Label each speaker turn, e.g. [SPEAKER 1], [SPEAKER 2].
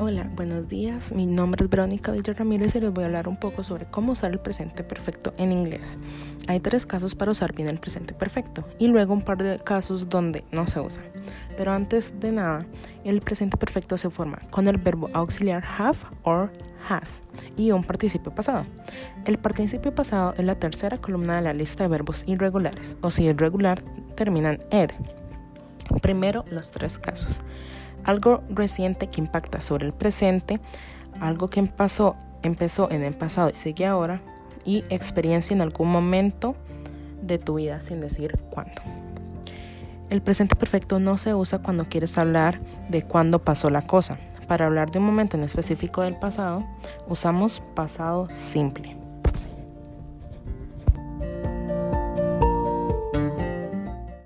[SPEAKER 1] Hola, buenos días. Mi nombre es Verónica Villa Ramírez y les voy a hablar un poco sobre cómo usar el presente perfecto en inglés. Hay tres casos para usar bien el presente perfecto y luego un par de casos donde no se usa. Pero antes de nada, el presente perfecto se forma con el verbo auxiliar have or has y un participio pasado. El participio pasado es la tercera columna de la lista de verbos irregulares o si es regular termina en ed. Primero los tres casos algo reciente que impacta sobre el presente, algo que empezó, empezó en el pasado y sigue ahora, y experiencia en algún momento de tu vida sin decir cuándo. El presente perfecto no se usa cuando quieres hablar de cuándo pasó la cosa. Para hablar de un momento en específico del pasado, usamos pasado simple.